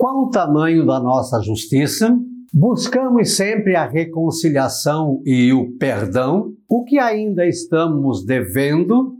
Qual o tamanho da nossa justiça? Buscamos sempre a reconciliação e o perdão? O que ainda estamos devendo?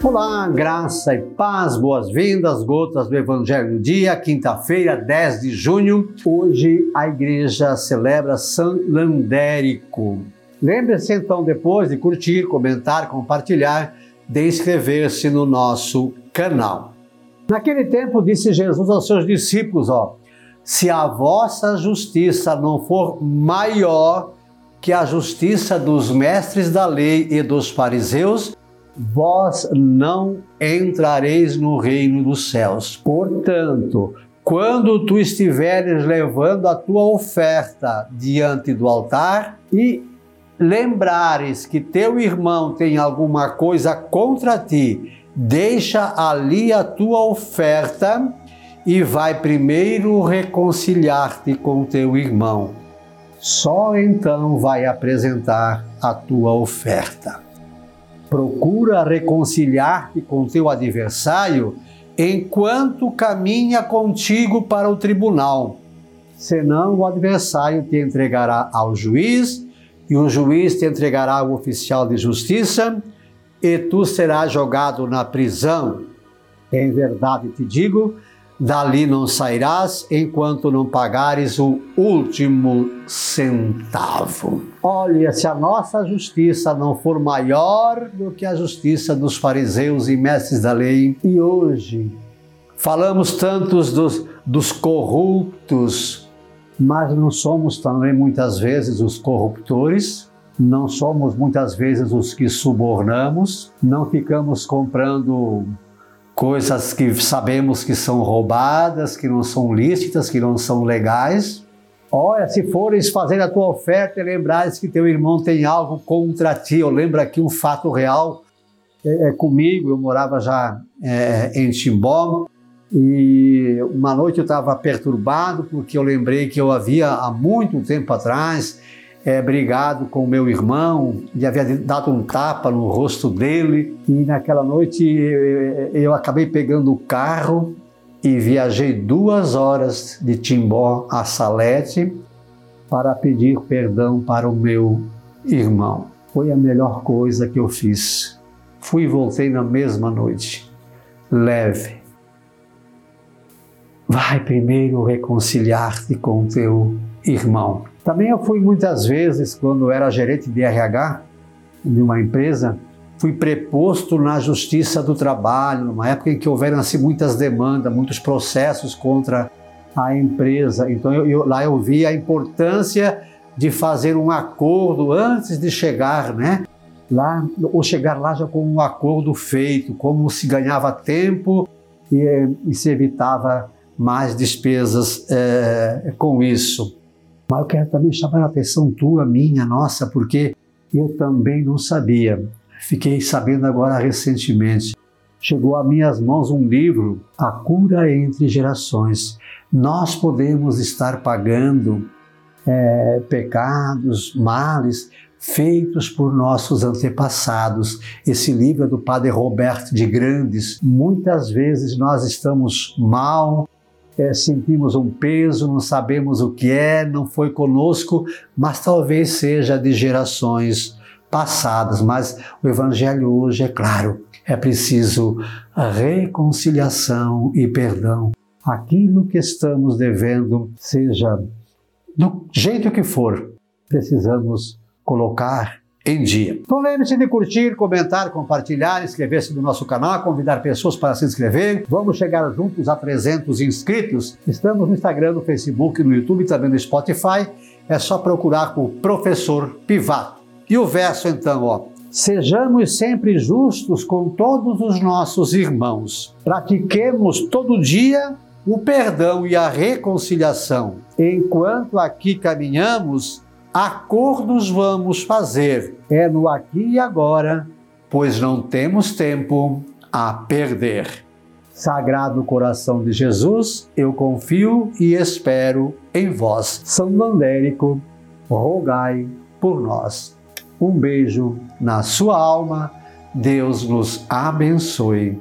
Olá, graça e paz, boas-vindas, gotas do Evangelho do Dia, quinta-feira, 10 de junho. Hoje a igreja celebra São Landérico. Lembre-se então depois de curtir, comentar, compartilhar, de inscrever-se no nosso canal. Naquele tempo disse Jesus aos seus discípulos, ó, se a vossa justiça não for maior que a justiça dos mestres da lei e dos fariseus, vós não entrareis no reino dos céus. Portanto, quando tu estiveres levando a tua oferta diante do altar e lembrares que teu irmão tem alguma coisa contra ti, deixa ali a tua oferta e vai primeiro reconciliar-te com teu irmão. Só então vai apresentar a tua oferta. Procura reconciliar-te com teu adversário enquanto caminha contigo para o tribunal. Senão o adversário te entregará ao juiz e o juiz te entregará ao oficial de justiça, e tu serás jogado na prisão. Em verdade te digo, dali não sairás enquanto não pagares o último centavo. Olha, se a nossa justiça não for maior do que a justiça dos fariseus e mestres da lei, e hoje falamos tantos dos, dos corruptos, mas não somos também muitas vezes os corruptores, não somos muitas vezes os que subornamos, não ficamos comprando coisas que sabemos que são roubadas, que não são lícitas, que não são legais. Olha, se fores fazer a tua oferta e lembrares que teu irmão tem algo contra ti, eu lembro aqui um fato real é, é comigo, eu morava já é, em Timbó, e uma noite eu estava perturbado porque eu lembrei que eu havia há muito tempo atrás é, brigado com meu irmão e havia dado um tapa no rosto dele. E naquela noite eu, eu acabei pegando o carro e viajei duas horas de Timbó a Salete para pedir perdão para o meu irmão. Foi a melhor coisa que eu fiz. Fui e voltei na mesma noite, leve, vai primeiro reconciliar-te com teu irmão. Também eu fui muitas vezes, quando era gerente de RH de uma empresa, fui preposto na justiça do trabalho, numa época em que houveram assim, muitas demandas, muitos processos contra a empresa. Então eu, eu, lá eu vi a importância de fazer um acordo antes de chegar, né? Lá, ou chegar lá já com um acordo feito, como se ganhava tempo e, e se evitava mais despesas é, com isso. Mas eu quero também chamar a atenção tua, minha, nossa, porque eu também não sabia. Fiquei sabendo agora recentemente. Chegou a minhas mãos um livro, A Cura entre Gerações. Nós podemos estar pagando é, pecados, males feitos por nossos antepassados. Esse livro é do padre Roberto de Grandes. Muitas vezes nós estamos mal, é, sentimos um peso, não sabemos o que é, não foi conosco, mas talvez seja de gerações passadas. Mas o Evangelho hoje é claro, é preciso reconciliação e perdão. Aquilo que estamos devendo, seja do jeito que for, precisamos colocar em dia. Então lembre-se de curtir, comentar, compartilhar, inscrever-se no nosso canal, convidar pessoas para se inscrever. Vamos chegar juntos a 300 inscritos. Estamos no Instagram, no Facebook, no YouTube e também no Spotify. É só procurar por Professor Pivato. E o verso então, ó. Sejamos sempre justos com todos os nossos irmãos. Pratiquemos todo dia o perdão e a reconciliação. Enquanto aqui caminhamos, acordos vamos fazer. É no aqui e agora, pois não temos tempo a perder. Sagrado coração de Jesus, eu confio e espero em vós. São Landérico, rogai por nós. Um beijo na sua alma. Deus nos abençoe.